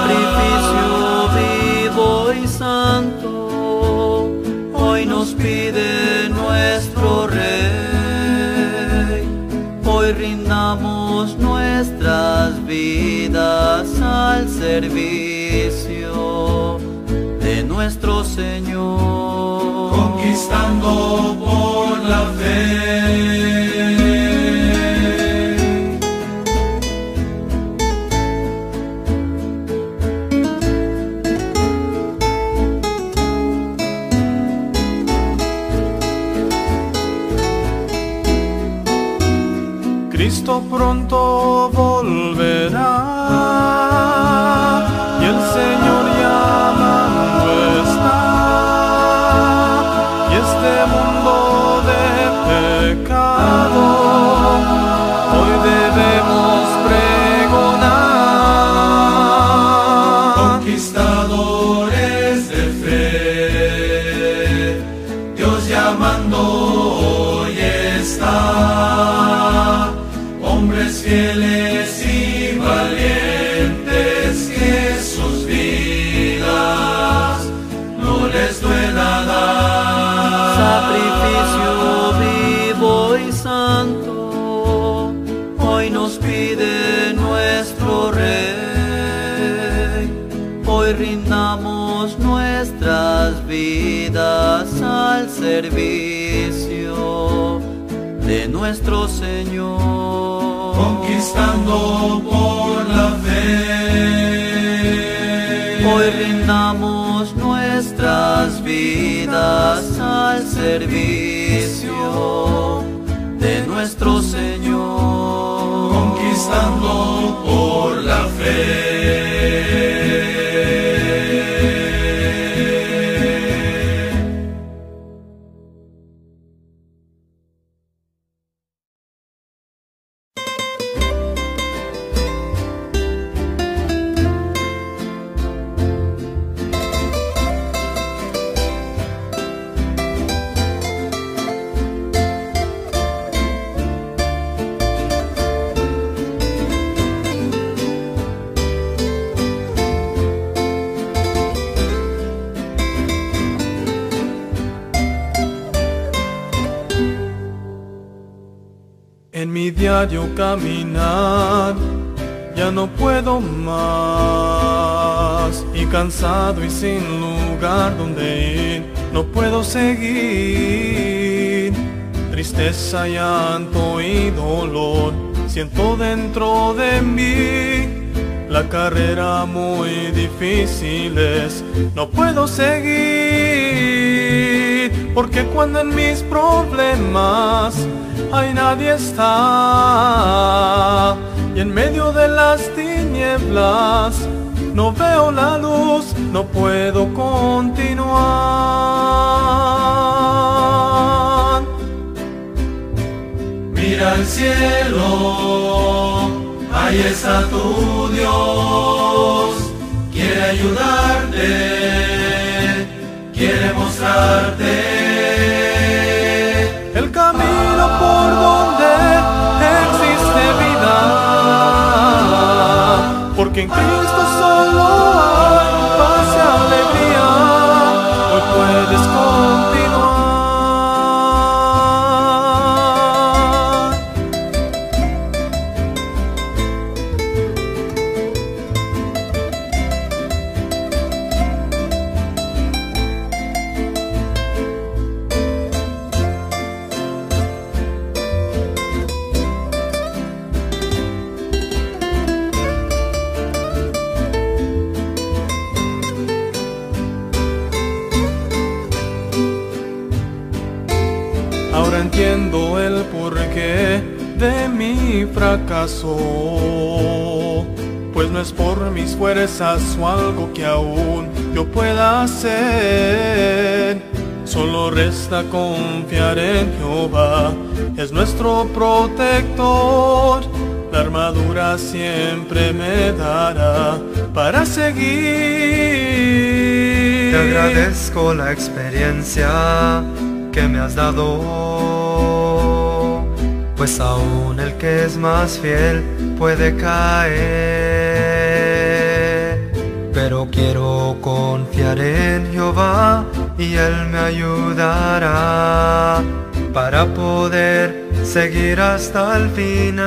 Sacrificio vivo y santo, hoy nos pide nuestro Rey. Hoy rindamos nuestras vidas al servicio de nuestro Señor. Conquistando por la fe. Cristo pronto volverá nos pide nuestro Rey. Hoy rindamos nuestras vidas al servicio de nuestro Señor. Conquistando por la fe. Hoy rindamos nuestras vidas al servicio de nuestro Señor. Conquistando por la fe. Seguir. Tristeza, llanto y dolor siento dentro de mí. La carrera muy difícil es, no puedo seguir, porque cuando en mis problemas ay nadie está, y en medio de las tinieblas no veo la luz, no puedo continuar. Mira al cielo, ahí está tu Dios, quiere ayudarte, quiere mostrarte el camino por donde Porque en Cristo solo hay paz y alegría. Hoy puedes Entiendo el porqué de mi fracaso. Pues no es por mis fuerzas o algo que aún yo pueda hacer. Solo resta confiar en Jehová, es nuestro protector. La armadura siempre me dará para seguir. Te agradezco la experiencia que me has dado, pues aún el que es más fiel puede caer. Pero quiero confiar en Jehová y Él me ayudará para poder seguir hasta el final.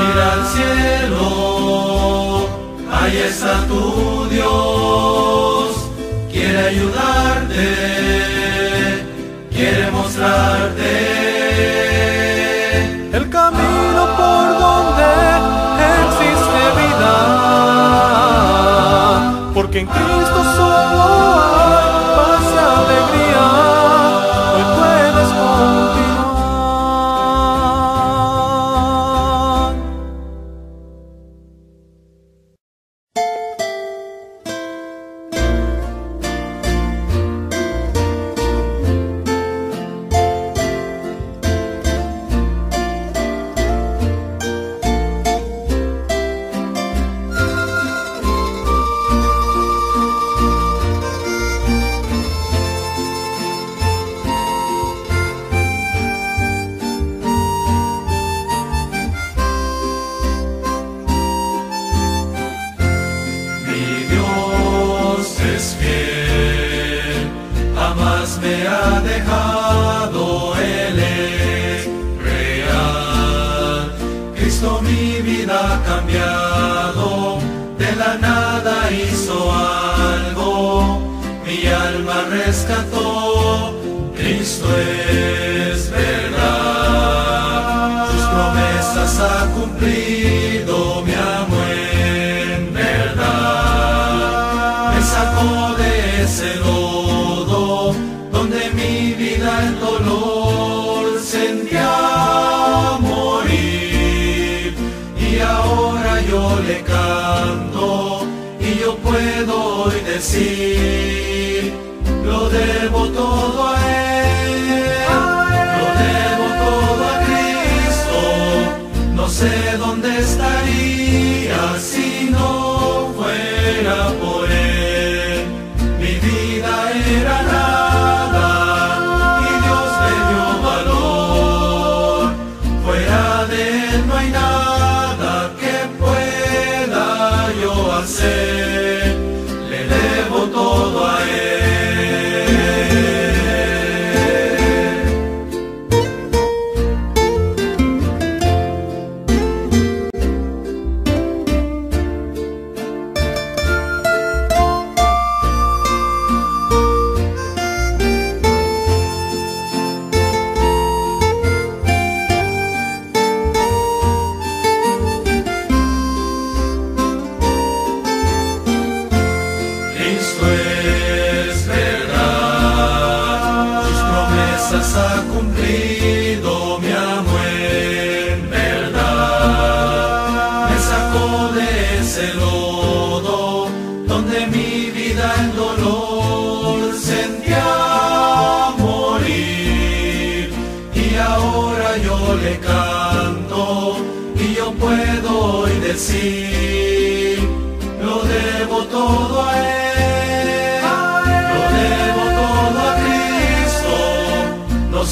Mira al cielo, ahí está tu Dios, quiere ayudarte, quiere mostrarte el camino por donde existe vida, porque en Cristo solo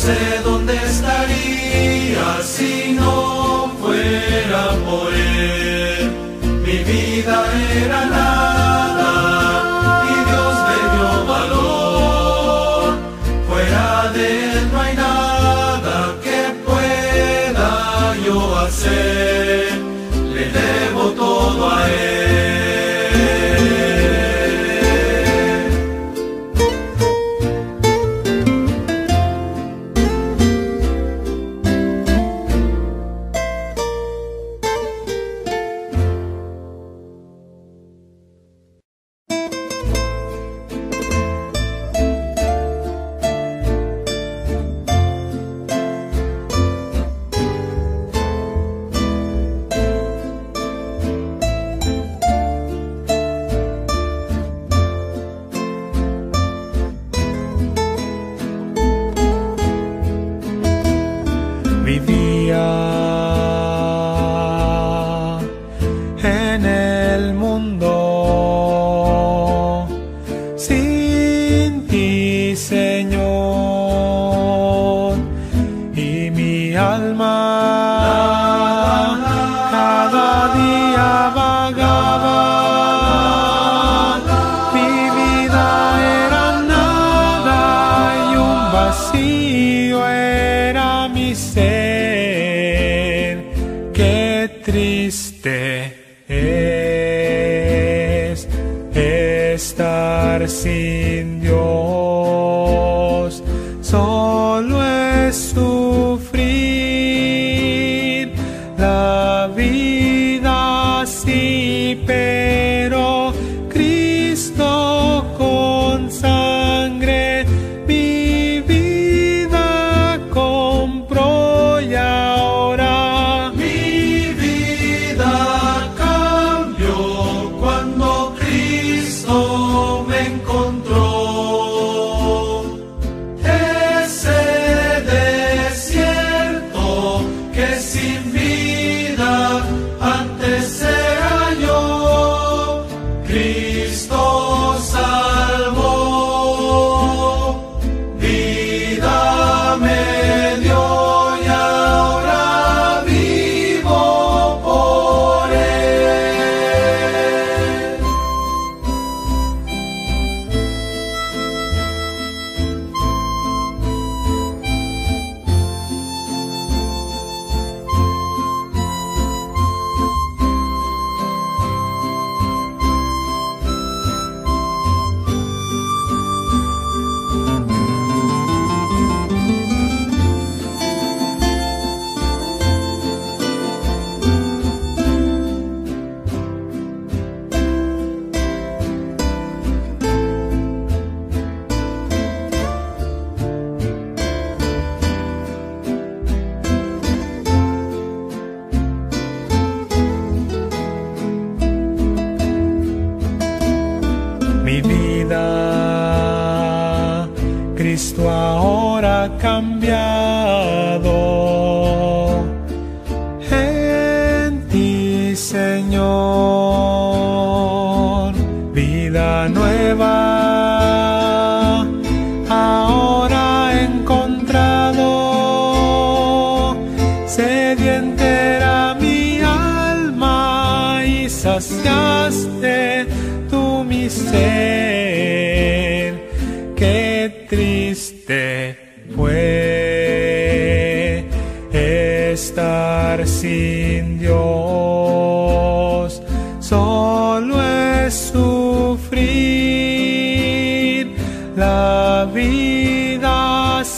sé dónde estaría si no fuera por él. Mi vida era nada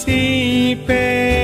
see.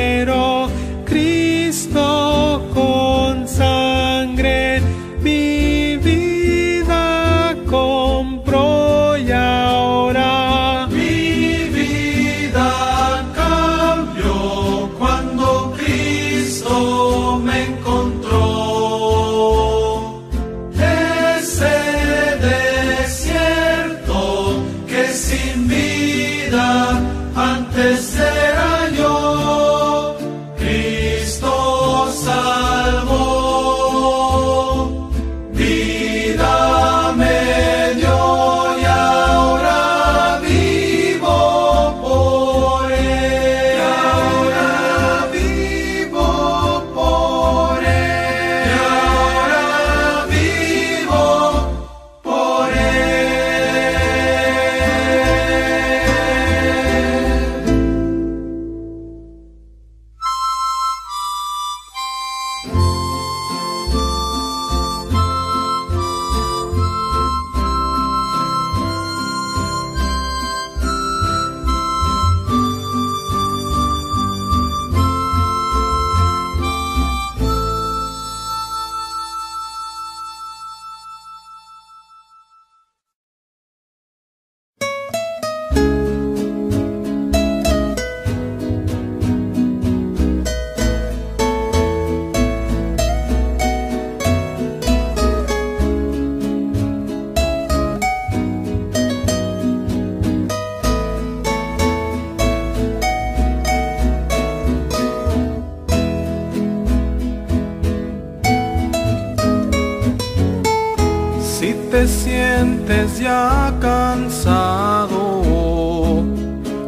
ya cansado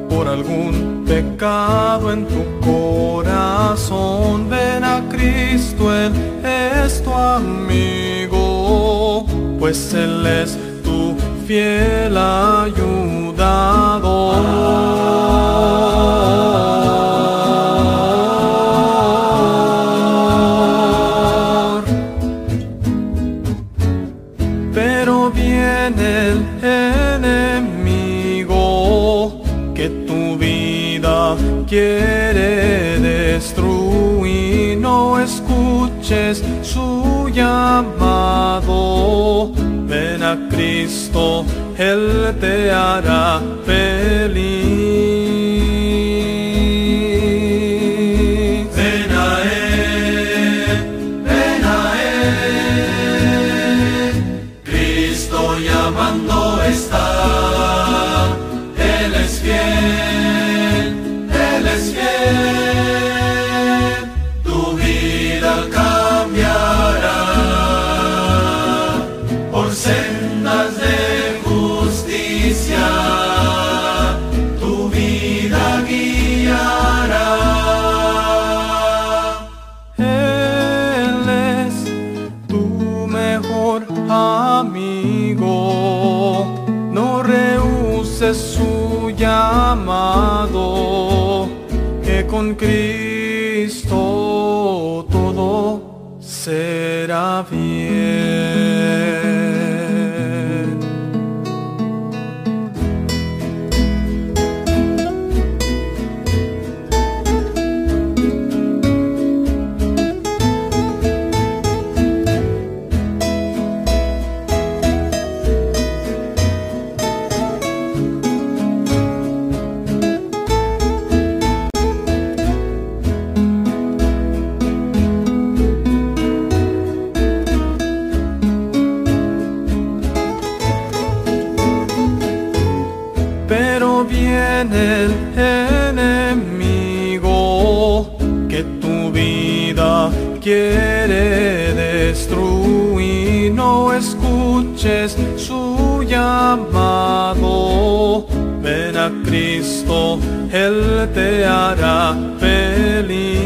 por algún pecado en tu corazón, ven a Cristo, Él es tu amigo, pues Él es tu fiel ayuda. Te hará quiere destruir, no escuches su llamado. Ven a Cristo, Él te hará feliz.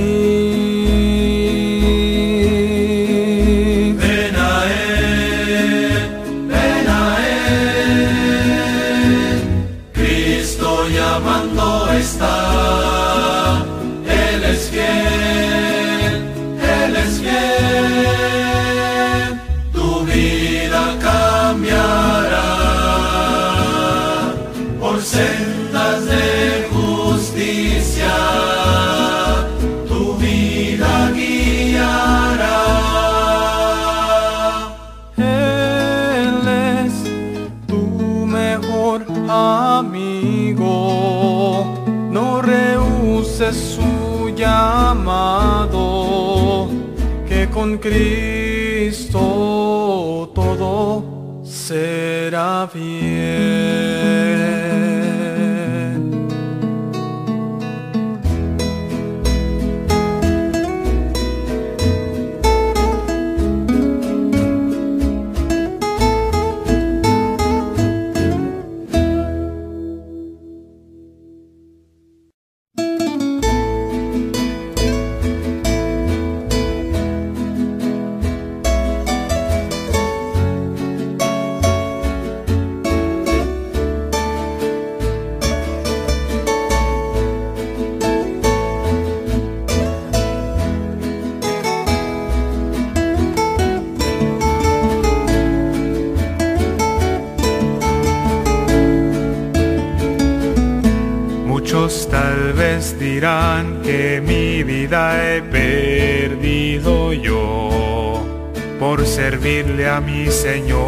Servirle a mi Señor.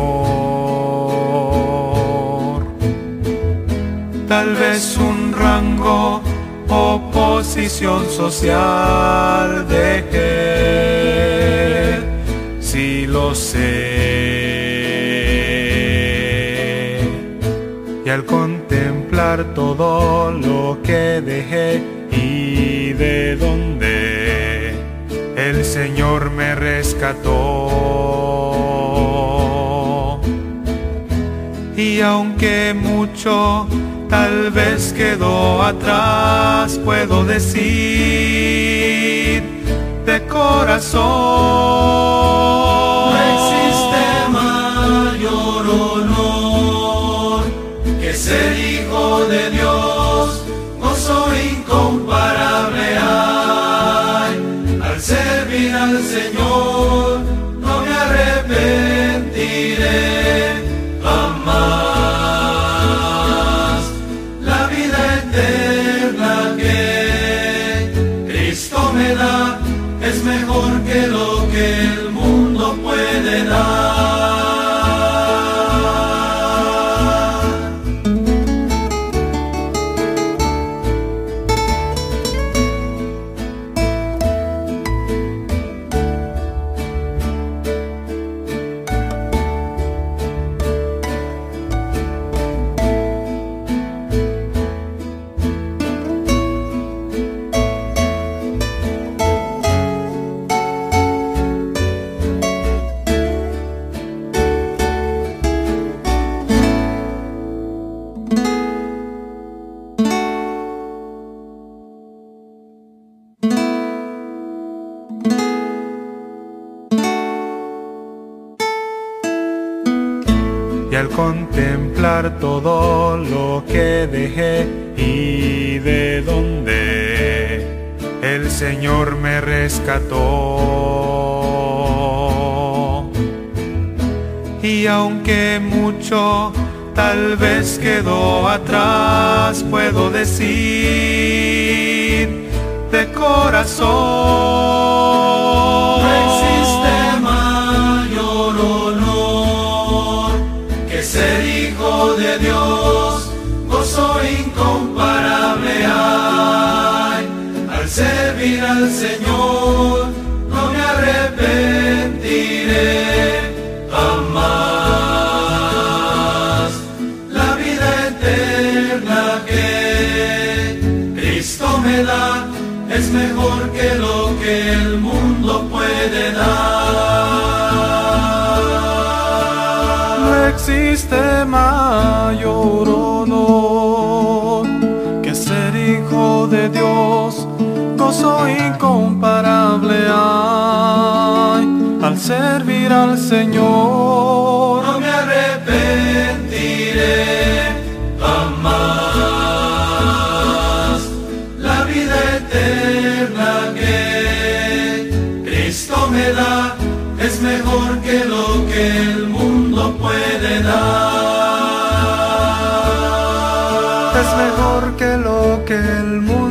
Tal vez un rango o posición social dejé, si lo sé. Y al contemplar todo lo que dejé, de donde el Señor me rescató. Y aunque mucho tal vez quedó atrás, puedo decir de corazón. Y aunque mucho tal vez quedó atrás, puedo decir de corazón. No existe mayor honor que ser hijo de Dios, gozo incomparable. Servir al Señor, no me arrepentiré jamás. La vida eterna que Cristo me da es mejor que lo que el mundo puede dar. No existe mayor honor que ser hijo de Dios, gozo incomparable hay al servir al Señor. No me arrepentiré jamás. La vida eterna que Cristo me da es mejor que lo que el mundo puede dar. Es mejor que lo que el mundo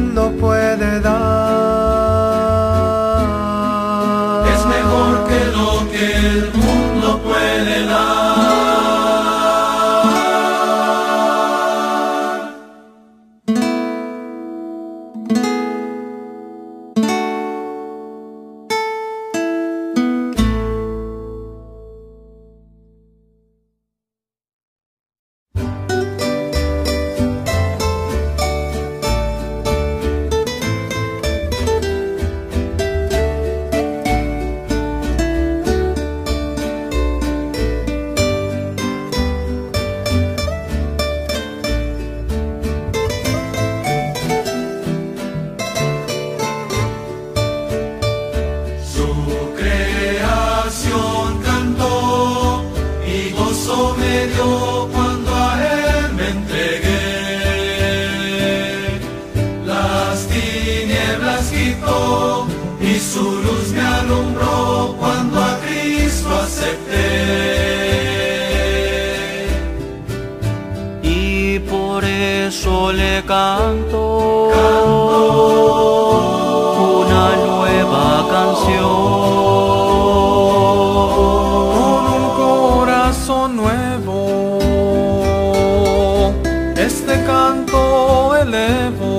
este canto elevo.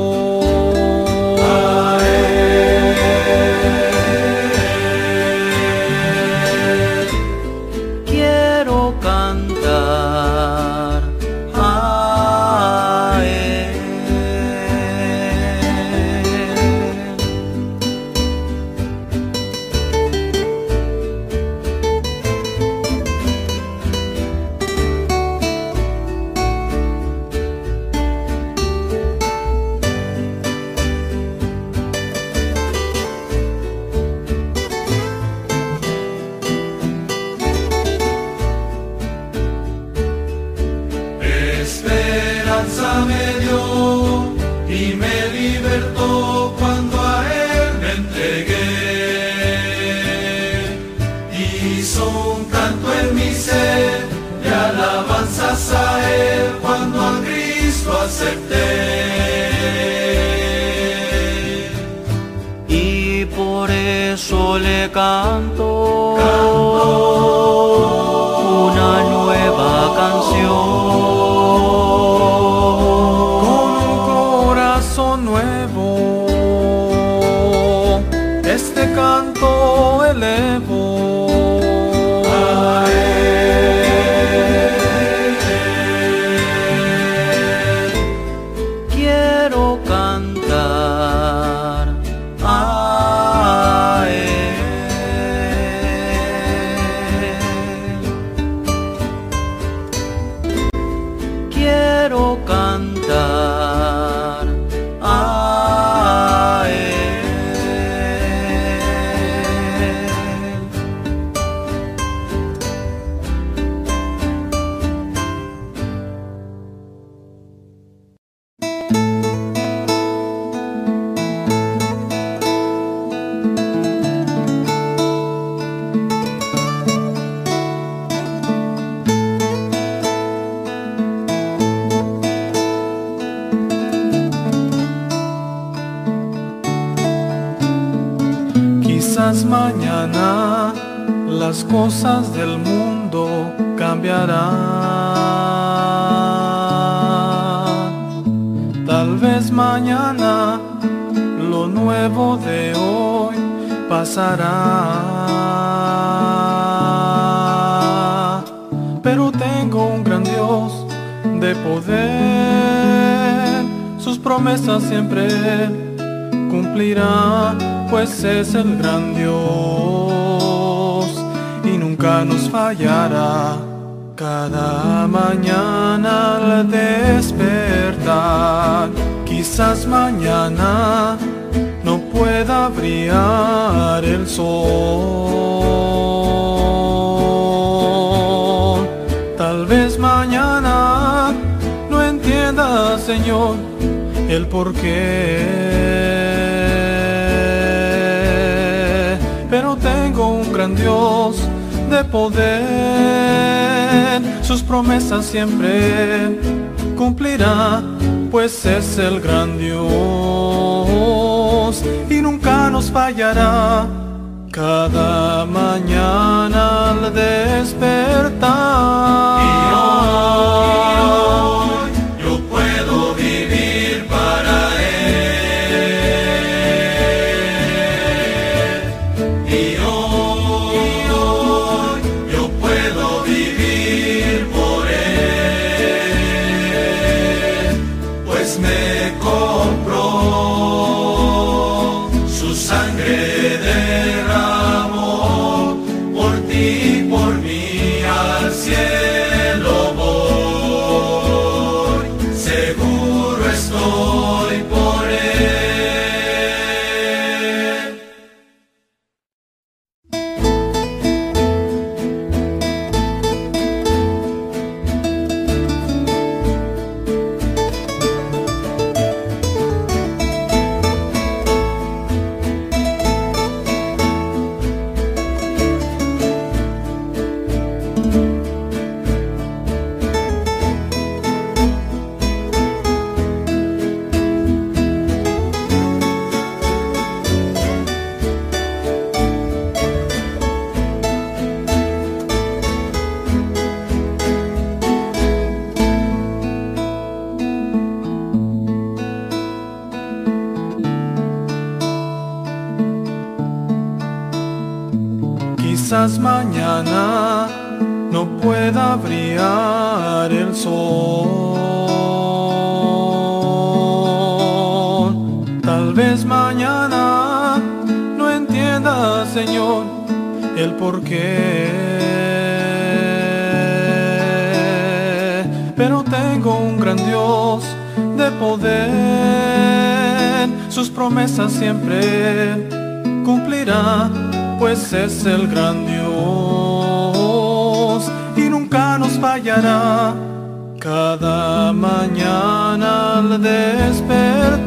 Sus promesas siempre cumplirá, pues es el gran Dios y nunca nos fallará. Cada mañana al despertar, quizás mañana no pueda brillar el sol. Tal vez mañana no entienda, Señor, el por qué. Pero tengo un gran Dios de poder, sus promesas siempre cumplirá, pues es el gran Dios y nunca nos fallará. Cada mañana al despertar. Cristo. Es el gran Dios y nunca nos fallará. Cada mañana al despertar.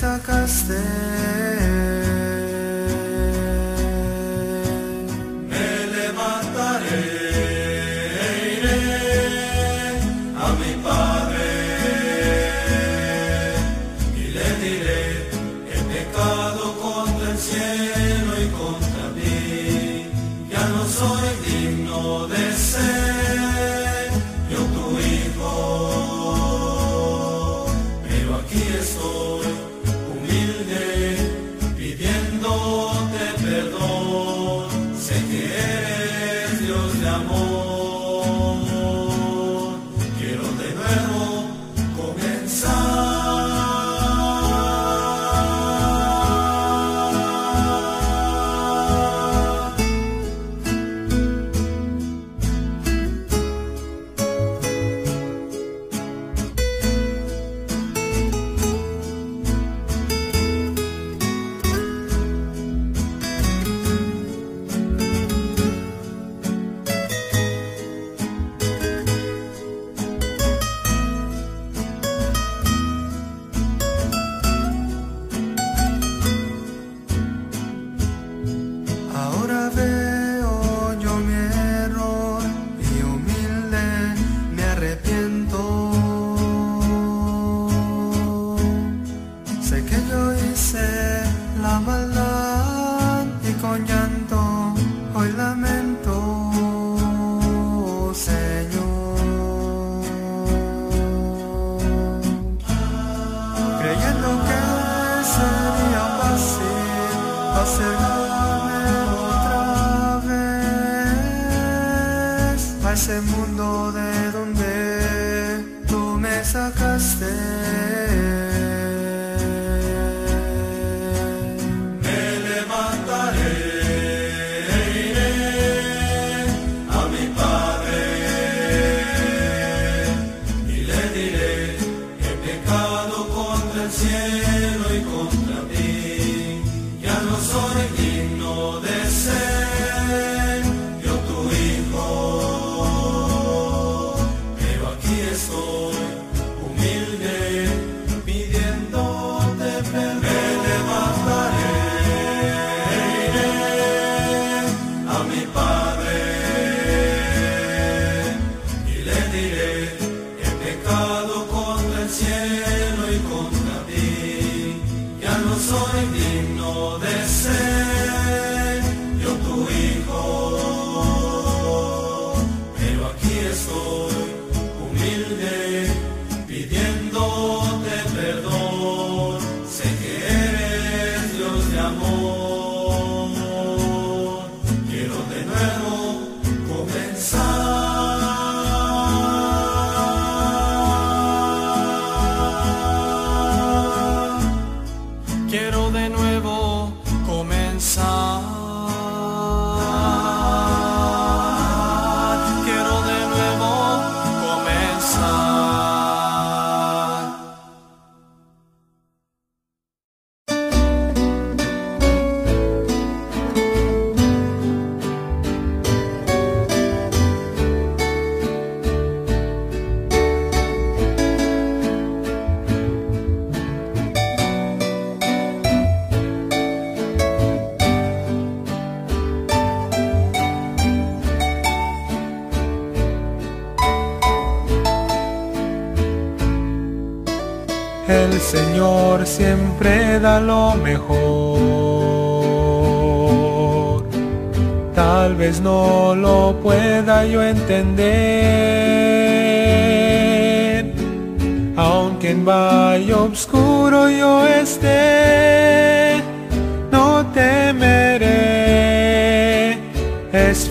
Tú me sacaste. Me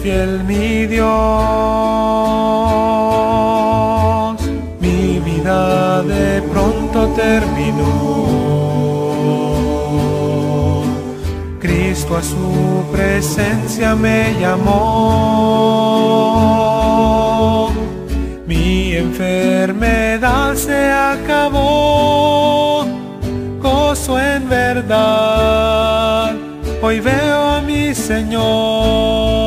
fiel mi Dios. Mi vida de pronto terminó. Cristo a su presencia me llamó. Mi enfermedad se acabó. Gozo en verdad. Hoy veo a mi Señor.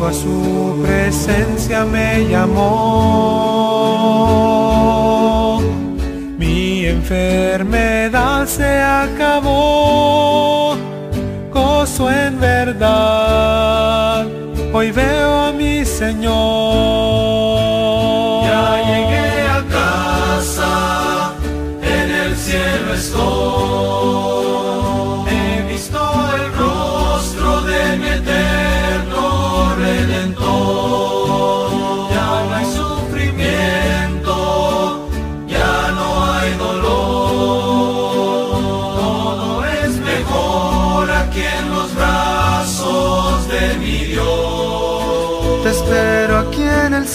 A su presencia me llamó. Mi enfermedad se acabó, gozo en verdad, hoy veo a mi Señor.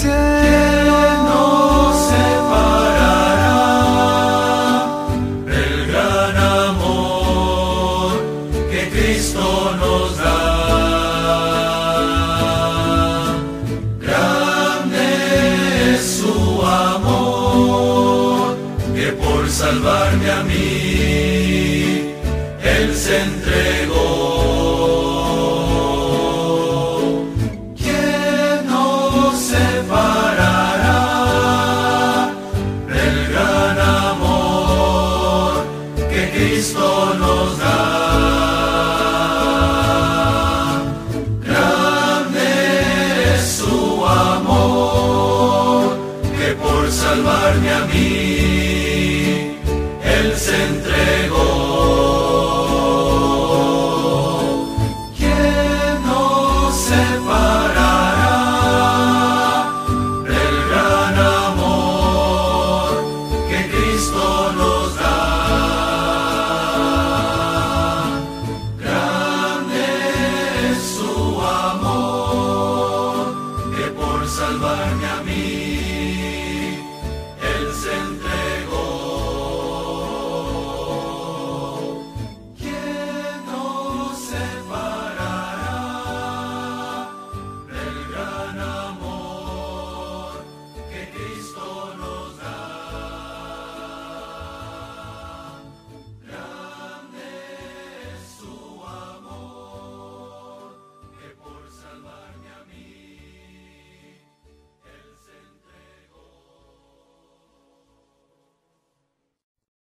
夜。